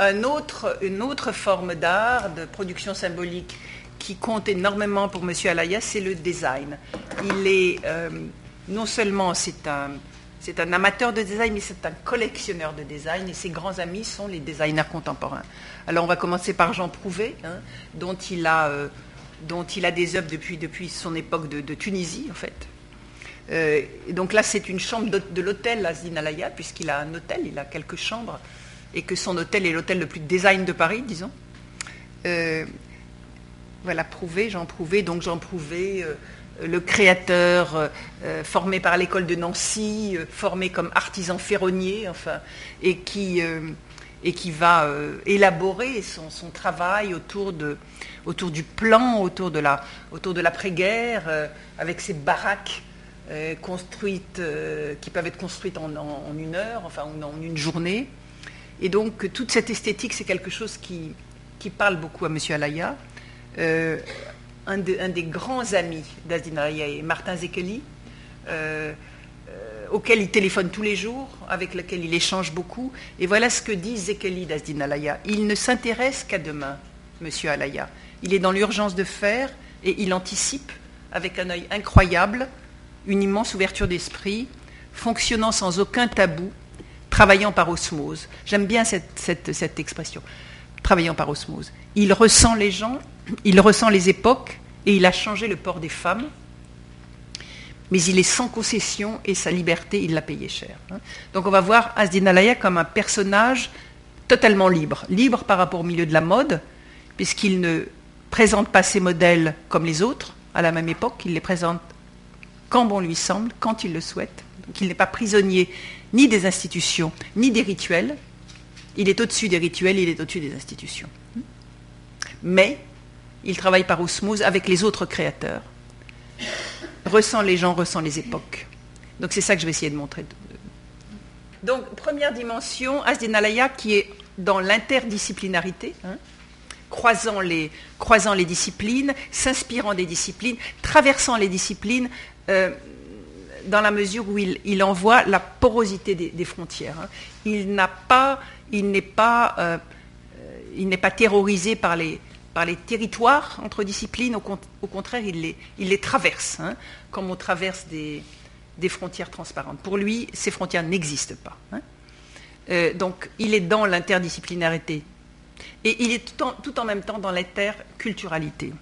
une autre forme d'art, de production symbolique qui compte énormément pour M. Alaya, c'est le design. Il est euh, non seulement c'est un, amateur de design, mais c'est un collectionneur de design et ses grands amis sont les designers contemporains. Alors on va commencer par Jean Prouvé, hein, dont, il a, euh, dont il a des œuvres depuis, depuis son époque de, Tunisie en fait. Euh, donc là c'est une chambre de, l'hôtel Azdin Alaya, puisqu'il a un hôtel, il a quelques chambres, et que son hôtel est l'hôtel le plus design de Paris, disons. Euh, voilà, Prouvé, Jean Prouvé, donc Jean Prouvé le créateur euh, euh, formé par l'école de Nancy, euh, formé comme artisan ferronnier, enfin, et qui, et qui va élaborer son, son, travail autour, de, autour du plan, autour de, la, autour de l'après-guerre, avec ses baraques construites, qui peuvent être construites en, une heure, enfin en une journée. Et donc toute cette esthétique, c'est quelque chose qui, parle beaucoup à M. Alaya un, des grands amis d'Azdin et Martin Zekeli, euh, euh, auquel il téléphone tous les jours, avec lequel il échange beaucoup. Et voilà ce que dit Zekeli d'Azdin Alaya. Il ne s'intéresse qu'à demain, monsieur Alaya. Il est dans l'urgence de faire et il anticipe avec un œil incroyable, une immense ouverture d'esprit, fonctionnant sans aucun tabou, travaillant par osmose. J'aime bien cette expression, travaillant par osmose. Il ressent les gens, il ressent les époques et il a changé le port des femmes, mais il est sans concession et sa liberté, il l'a payé cher. Hein. Donc on va voir Asdin Alaya comme un personnage totalement libre, libre par rapport au milieu de la mode, puisqu'il ne présente pas ses modèles comme les autres à la même époque, il les présente quand bon lui semble, quand il le souhaite. Donc il n'est pas prisonnier ni des institutions, ni des rituels. Il est au-dessus des rituels, il est au-dessus des institutions. Mais il travaille par osmose avec les autres créateurs. Ressent les gens, ressent les époques. Donc c'est ça que je vais essayer de montrer. Donc première dimension, Asdin Alaya qui est dans l'interdisciplinarité, hein, croisant, les, croisant les disciplines, s'inspirant des disciplines, traversant les disciplines, euh, dans la mesure où il, envoie la porosité des, frontières. Hein. Il n'a pas, il n'est pas, euh, il n'est pas terrorisé par les, les territoires entre disciplines, au, contraire, il les, il les traverse, hein, comme on traverse des, frontières transparentes. Pour lui, ces frontières n'existent pas. Hein. Euh, donc, il est dans l'interdisciplinarité et il est tout en, même temps dans l'interculturalité.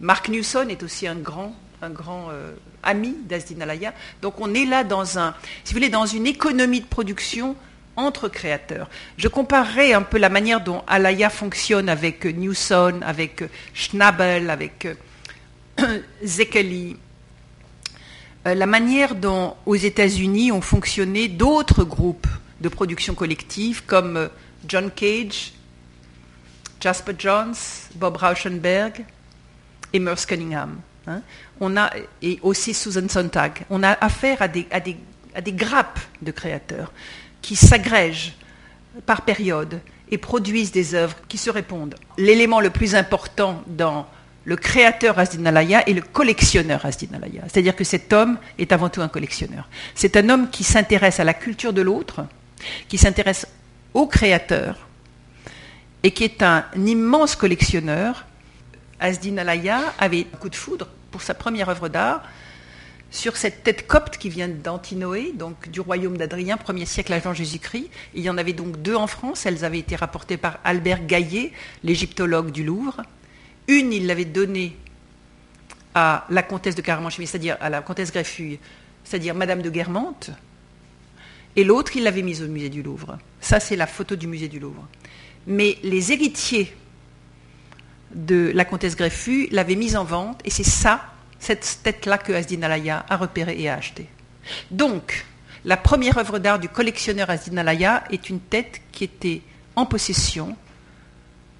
Mark Newson est aussi un grand, un grand euh, ami d'Asdin Alaya. Donc, on est là dans un, si vous voulez, dans une économie de production entre créateurs. Je comparerai un peu la manière dont Alaya fonctionne avec Newson, avec Schnabel, avec euh, Zekeli, euh, la manière dont aux États-Unis ont fonctionné d'autres groupes de production collective comme euh, John Cage, Jasper Johns, Bob Rauschenberg et Merce Cunningham. Hein. On a, et aussi Susan Sontag. On a affaire à des, grappes de créateurs qui s'agrègent par période et produisent des œuvres qui se répondent. L'élément le plus important dans le créateur Asdinalaya est le collectionneur Asdinalaya. C'est-à-dire que cet homme est avant tout un collectionneur. C'est un homme qui s'intéresse à la culture de l'autre, qui s'intéresse au créateur et qui est un immense collectionneur. Asdinalaya avait un coup de foudre pour sa première œuvre d'art, sur cette tête copte qui vient d'Antinoé, donc du royaume d'Adrien, 1er siècle avant Jésus-Christ. Il y en avait donc deux en France. Elles avaient été rapportées par Albert Gaillet, l'égyptologue du Louvre. Une, il l'avait donnée à la comtesse de Caramanchimie, c'est-à-dire à la comtesse Greffuille, c'est-à-dire Madame de Guermantes. Et l'autre, il l'avait mise au musée du Louvre. Ça, c'est la photo du musée du Louvre. Mais les héritiers de la comtesse Greffuille l'avaient mise en vente, et c'est ça cette tête-là que Asdin Alaya a repérée et a achetée. Donc, la première œuvre d'art du collectionneur Asdin Alaya est une tête qui était en possession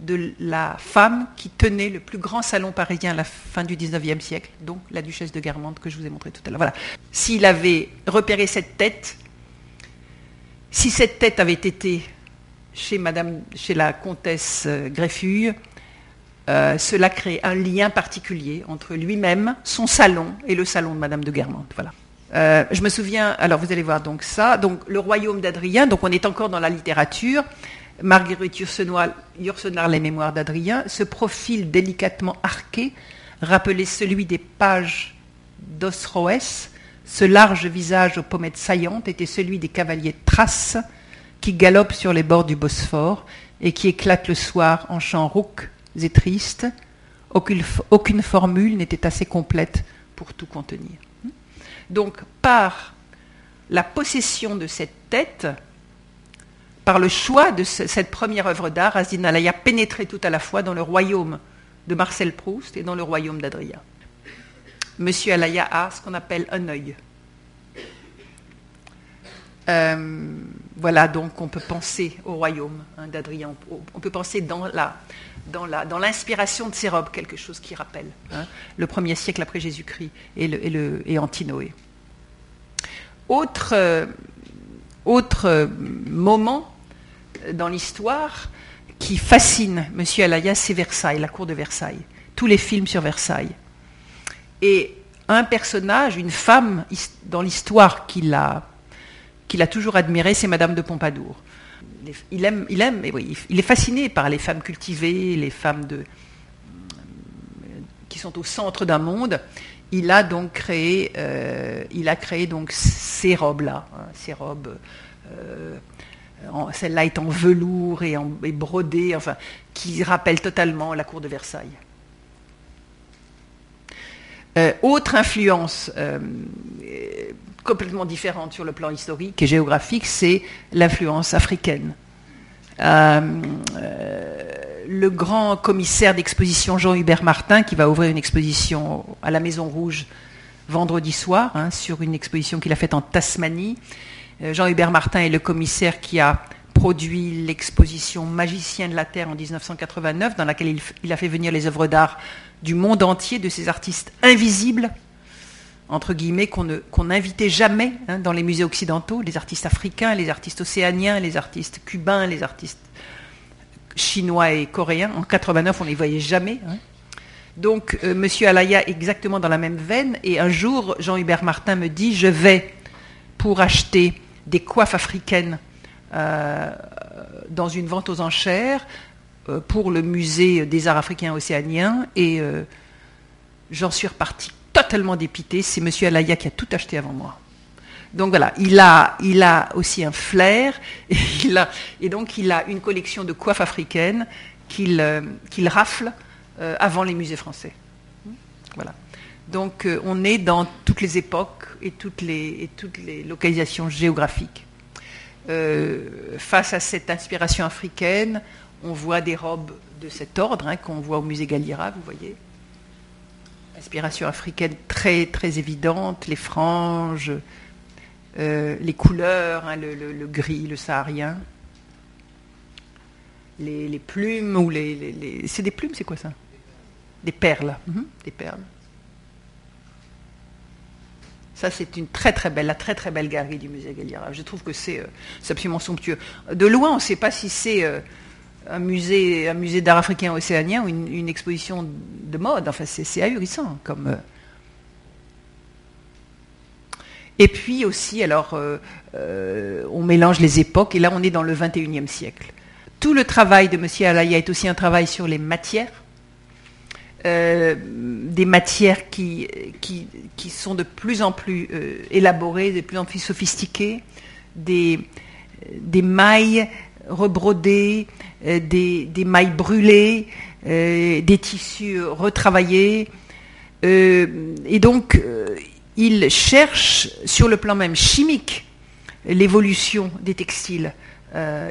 de la femme qui tenait le plus grand salon parisien à la fin du XIXe siècle, donc la duchesse de Guermantes que je vous ai montré tout à l'heure. Voilà. S'il avait repéré cette tête, si cette tête avait été chez, Madame, chez la comtesse euh, Greffuille, euh, cela crée un lien particulier entre lui-même, son salon et le salon de Madame de Guermantes. Voilà. Euh, je me souviens, alors vous allez voir donc ça, donc le royaume d'Adrien, donc on est encore dans la littérature. Marguerite Yourcenar, Les Mémoires d'Adrien, ce profil délicatement arqué rappelait celui des pages d'Osroès. Ce large visage aux pommettes saillantes était celui des cavaliers Thraces qui galopent sur les bords du Bosphore et qui éclatent le soir en chants rauques et tristes. Aucune, formule n'était assez complète pour tout contenir. Donc, par la possession de cette tête, par le choix de cette première œuvre d'art, Azine Alaya pénétrait tout à la fois dans le royaume de Marcel Proust et dans le royaume d'Adrien. Monsieur Alaya a ce qu'on appelle un œil. Euh, voilà, donc on peut penser au royaume hein, d'Adrien, on peut penser dans la, dans, la, dans l'inspiration de ces robes, quelque chose qui rappelle hein, le premier siècle après Jésus-Christ et, le, et, le, et Antinoé. Autre, euh, autre moment dans l'histoire qui fascine M. Alaya, c'est Versailles, la cour de Versailles. Tous les films sur Versailles. Et un personnage, une femme dans l'histoire qu'il a, toujours admiré, c'est Madame de Pompadour. Il aime, il aime, oui, il est fasciné par les femmes cultivées, les femmes qui sont au centre d'un monde. Il a donc créé, euh, il a créé donc ces robes-là, hein, ces robes. Euh, celle-là est en velours et, en, brodée, enfin, qui rappelle totalement la cour de Versailles. Euh, autre influence euh, complètement différente sur le plan historique et géographique, c'est l'influence africaine. Euh, le grand commissaire d'exposition Jean-Hubert Martin, qui va ouvrir une exposition à la Maison Rouge vendredi soir, hein, sur une exposition qu'il a faite en Tasmanie, euh, Jean-Hubert Martin est le commissaire qui a produit l'exposition Magicien de la Terre en 1989, dans laquelle il, a fait venir les œuvres d'art du monde entier, de ces artistes invisibles, entre guillemets, qu'on n'invitait jamais hein, dans les musées occidentaux, les artistes africains, les artistes océaniens, les artistes cubains, les artistes chinois et coréens. En 89, on ne les voyait jamais. Hein. Donc. Euh, Monsieur Alaya exactement dans la même veine. Et un jour, Jean-Hubert Martin me dit, je vais pour acheter des coiffes africaines euh, dans une vente aux enchères euh, pour le musée des arts africains océaniens et euh, j'en suis reparti totalement dépité. C'est Monsieur Alaya qui a tout acheté avant moi. Donc voilà, il a, il a aussi un flair et, donc il a une collection de coiffes africaines qu'il qu'il rafle avant les musées français. Voilà. Donc on est dans toutes les époques et toutes les, et toutes les localisations géographiques. Euh, face à cette inspiration africaine, on voit des robes de cet ordre hein, qu'on voit au musée Galliera, vous voyez. Inspiration africaine très très évidente, les franges, euh, les couleurs, hein, le, gris, le saharien, les, plumes ou les, c'est des plumes, c'est quoi ça? Des perles, mhm, des perles. Ça, c'est une très très belle, la très très belle galerie du musée Galliera. Je trouve que c'est euh, absolument somptueux. De loin, on ne sait pas si c'est euh, un musée, un musée d'art africain océanien ou une, exposition de mode. Enfin, c'est ahurissant comme. Euh. Et puis aussi, alors, on mélange les époques, et là, on est dans le 21e siècle. Tout le travail de M. Alaya est aussi un travail sur les matières euh, des matières qui, qui, qui, sont de plus en plus euh, élaborées, de plus en plus sophistiquées, des, des mailles rebrodées, euh, des, mailles brûlées, des tissus retravaillés. et donc, il cherche sur le plan même chimique l'évolution des textiles.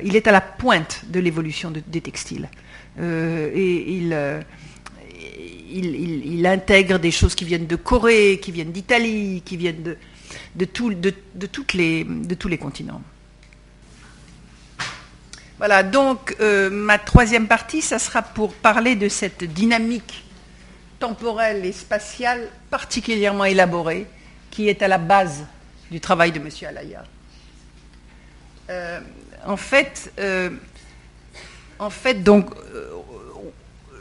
il est à la pointe de l'évolution des textiles. et il intègre des choses qui viennent de Corée, qui viennent d'Italie, qui viennent de tous les continents. Voilà, donc euh, ma troisième partie, ça sera pour parler de cette dynamique temporelle et spatiale particulièrement élaborée qui est à la base du travail de M. Alaya. Euh, en fait, euh, en fait, donc,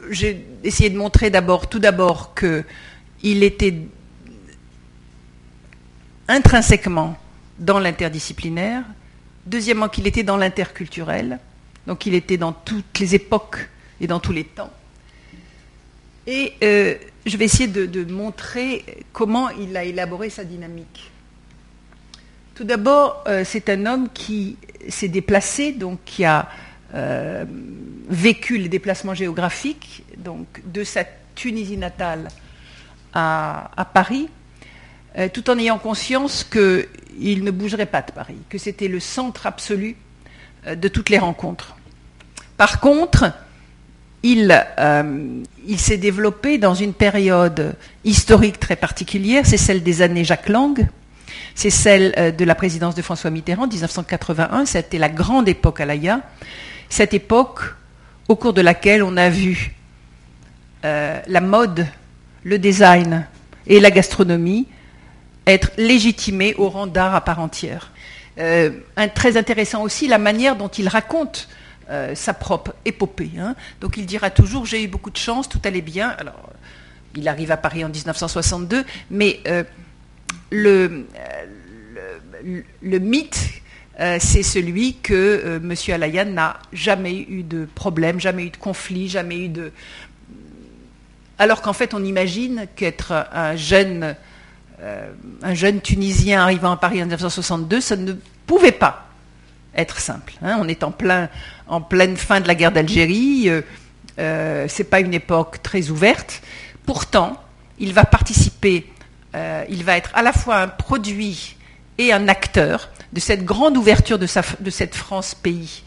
j'ai essayé de montrer d'abord, tout d'abord, qu'il était intrinsèquement dans l'interdisciplinaire, deuxièmement qu'il était dans l'interculturel, donc il était dans toutes les époques et dans tous les temps. Et euh, je vais essayer de, montrer comment il a élaboré sa dynamique. Tout d'abord, euh, c'est un homme qui s'est déplacé, donc qui a euh, vécu les déplacements géographiques, donc de sa Tunisie natale à, à Paris, tout en ayant conscience qu'il ne bougerait pas de Paris, que c'était le centre absolu de toutes les rencontres. Par contre, euh, il, s'est développé dans une période historique très particulière, c'est celle des années Jacques Lang, c'est celle euh, de la présidence de François Mitterrand, 1981, c'était la grande époque à l'AIA, cette époque au cours de laquelle on a vu euh, la mode, le design et la gastronomie être légitimés au rang d'art à part entière. Très intéressant aussi la manière dont il raconte euh, sa propre épopée. Hein. Donc il dira toujours j'ai eu beaucoup de chance, tout allait bien. Alors il arrive à Paris en 1962, mais euh, le, le, mythe, euh, c'est celui que M. Alayan n'a jamais eu de problème, jamais eu de conflit, jamais eu de. Alors qu'en fait, on imagine qu'être un jeune, un jeune Tunisien arrivant à Paris en 1962, ça ne pouvait pas être simple. Hein. On est en, plein, en pleine fin de la guerre d'Algérie, euh, euh, ce n'est pas une époque très ouverte. Pourtant, il va participer, euh, il va être à la fois un produit et un acteur de cette grande ouverture de, de cette France pays,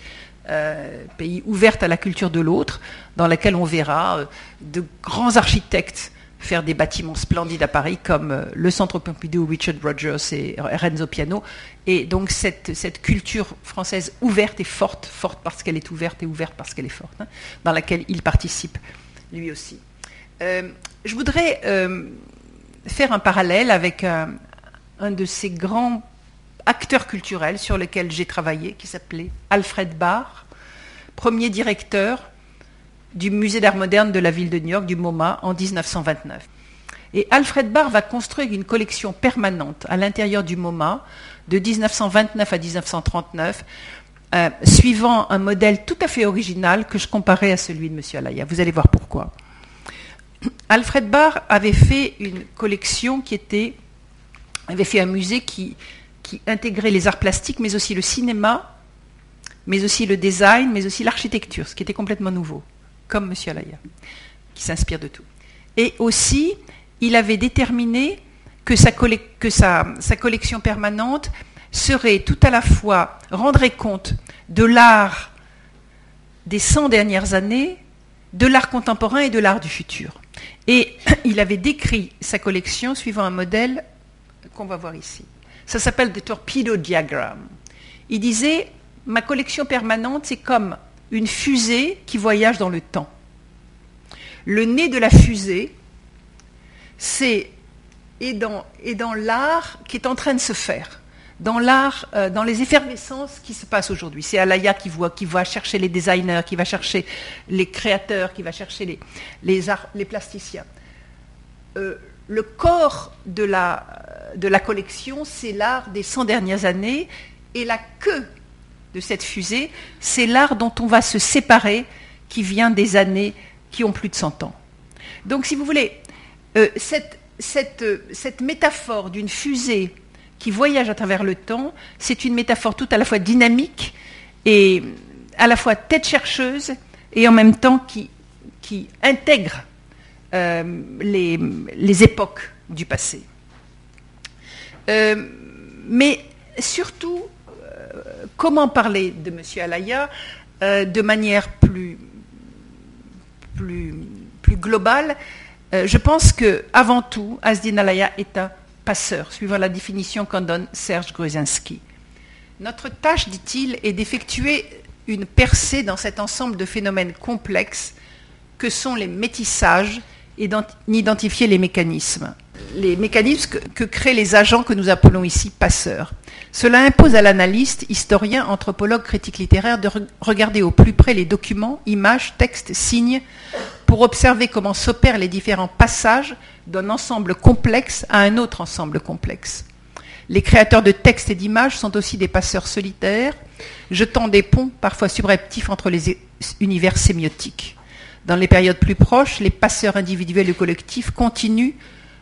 pays ouverte à la culture de l'autre, dans laquelle on verra de grands architectes faire des bâtiments splendides à Paris comme euh, le Centre Pompidou, Richard Rogers et Renzo Piano. Et donc cette, cette culture française ouverte et forte, forte parce qu'elle est ouverte et ouverte parce qu'elle est forte, hein, dans laquelle il participe lui aussi. Euh, je voudrais euh, faire un parallèle avec un, un de ces grands acteurs culturels sur lesquels j'ai travaillé, qui s'appelait Alfred Barr, premier directeur du musée d'art moderne de la ville de New York, du MoMA, en 1929. Et Alfred Barr va construire une collection permanente à l'intérieur du MoMA de 1929 à 1939, euh, suivant un modèle tout à fait original que je comparais à celui de M. Alaya. Vous allez voir pourquoi. Alfred Barr avait fait une collection qui était, avait fait un musée qui, qui intégrait les arts plastiques, mais aussi le cinéma, mais aussi le design, mais aussi l'architecture, ce qui était complètement nouveau comme M. Alaya, qui s'inspire de tout. Et aussi, il avait déterminé que, sa, collection permanente serait tout à la fois, rendrait compte de l'art des 100 dernières années, de l'art contemporain et de l'art du futur. Et il avait décrit sa collection suivant un modèle qu'on va voir ici. Ça s'appelle the torpedo diagram. Il disait, ma collection permanente, c'est comme une fusée qui voyage dans le temps. Le nez de la fusée, c'est et dans, dans l'art qui est en train de se faire, dans l'art, euh, dans les effervescences qui se passent aujourd'hui. C'est Alaya qui voit, qui va chercher les designers, qui va chercher les créateurs, qui va chercher les, les, les plasticiens. Euh, le corps de la, de la collection, c'est l'art des 100 dernières années, et la queue de cette fusée, c'est l'art dont on va se séparer qui vient des années qui ont plus de 100 ans. Donc, si vous voulez, euh, cette, euh, cette, métaphore d'une fusée qui voyage à travers le temps, c'est une métaphore tout à la fois dynamique et à la fois tête chercheuse et en même temps qui, intègre euh, les, époques du passé. mais surtout, comment parler de M. Alaya euh, de manière plus globale euh, Je pense que avant tout, Asdin Alaya est un passeur, suivant la définition qu'en donne Serge Gruzinski. Notre tâche, dit-il, est d'effectuer une percée dans cet ensemble de phénomènes complexes que sont les métissages et d'identifier les mécanismes. Les mécanismes que, créent les agents que nous appelons ici passeurs. Cela impose à l'analyste, historien, anthropologue, critique littéraire de regarder au plus près les documents, images, textes, signes, pour observer comment s'opèrent les différents passages d'un ensemble complexe à un autre ensemble complexe. Les créateurs de textes et d'images sont aussi des passeurs solitaires, jetant des ponts parfois subreptifs entre les univers sémiotiques. Dans les périodes plus proches, les passeurs individuels et collectifs continuent,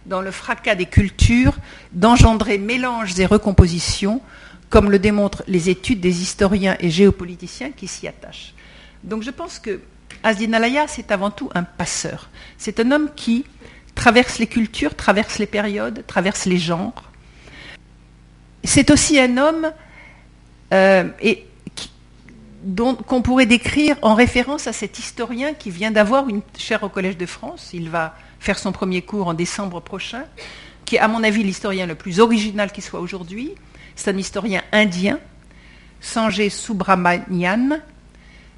dans le fracas des cultures, d'engendrer mélanges et recompositions, comme le démontrent les études des historiens et géopoliticiens qui s'y attachent. Donc je pense que Asdin Alaya, c'est avant tout un passeur. C'est un homme qui traverse les cultures, traverse les périodes, traverse les genres. C'est aussi un homme euh, et qu'on pourrait décrire en référence à cet historien qui vient d'avoir une chaire au Collège de France. Il va faire son premier cours en décembre prochain, qui est à mon avis l'historien le plus original qui soit aujourd'hui. C'est un historien indien, Sanjay Subramanian,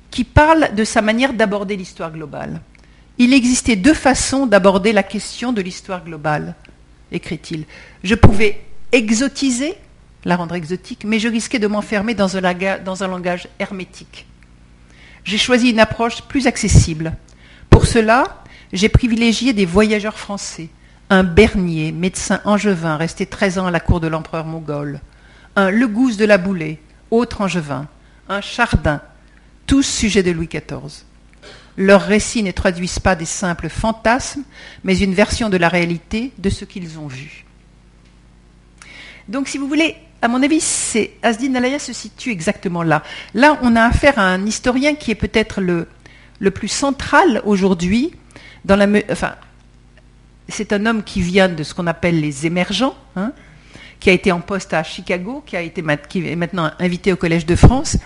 qui parle de sa manière d'aborder l'histoire globale. Il existait deux façons d'aborder la question de l'histoire globale, écrit-il. Je pouvais exotiser la rendre exotique, mais je risquais de m'enfermer dans, un langage hermétique. J'ai choisi une approche plus accessible. Pour cela, j'ai privilégié des voyageurs français, un Bernier, médecin angevin, resté 13 ans à la cour de l'empereur mongol, un Legouze de la Boulée, autre angevin, un Chardin, tous sujets de Louis XIV. Leurs récits ne traduisent pas des simples fantasmes, mais une version de la réalité de ce qu'ils ont vu. Donc, si vous voulez, à mon avis, c'est Asdin Alaya se situe exactement là. Là, on a affaire à un historien qui est peut-être le, le plus central aujourd'hui c'est un homme qui vient de ce qu'on appelle les émergents, hein, qui a été en poste à Chicago, qui, est maintenant invité au Collège de France,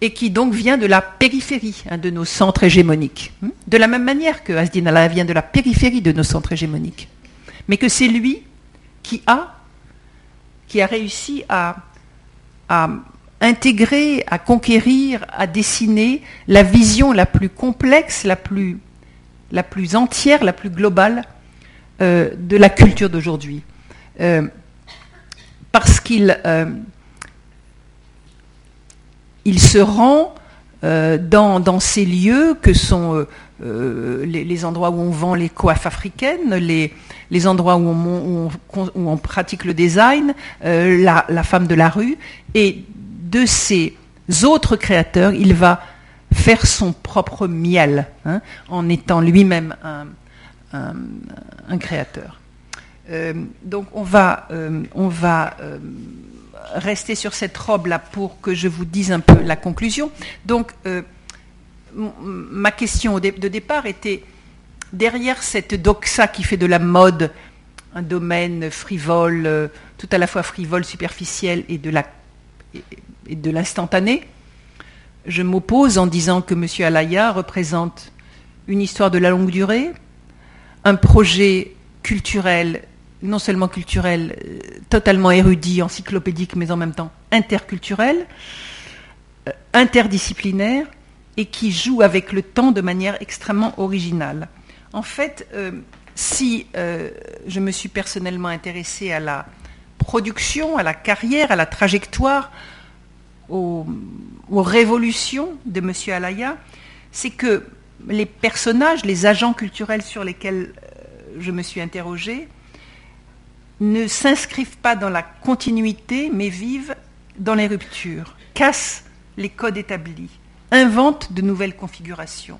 et qui donc vient de la périphérie hein, de nos centres hégémoniques. Hein. De la même manière que Asdin Alaya vient de la périphérie de nos centres hégémoniques. Mais que c'est lui qui a réussi à, intégrer, à conquérir, à dessiner la vision la plus complexe, la plus, la plus entière, la plus globale euh, de la culture d'aujourd'hui. Euh, parce qu'il euh, se rend dans, ces lieux que sont les, endroits où on vend les coiffes africaines, les, endroits où on, pratique le design, la, femme de la rue, et de ces autres créateurs, il va faire son propre miel, hein, en étant lui-même un, créateur. Euh, donc on va, euh, on va rester sur cette robe-là pour que je vous dise un peu la conclusion. Donc ma question de départ était derrière cette doxa qui fait de la mode un domaine frivole, euh, tout à la fois frivole, superficiel et de, l'instantané, je m'oppose en disant que M. Alaya représente une histoire de la longue durée, un projet culturel, non seulement culturel, euh, totalement érudit, encyclopédique, mais en même temps interculturel, euh, interdisciplinaire, et qui joue avec le temps de manière extrêmement originale. En fait, euh, si je me suis personnellement intéressée à la production, à la carrière, à la trajectoire, aux, révolutions de M. Alaya, c'est que les personnages, les agents culturels sur lesquels euh, je me suis interrogée, ne s'inscrivent pas dans la continuité, mais vivent dans les ruptures, cassent les codes établis, inventent de nouvelles configurations.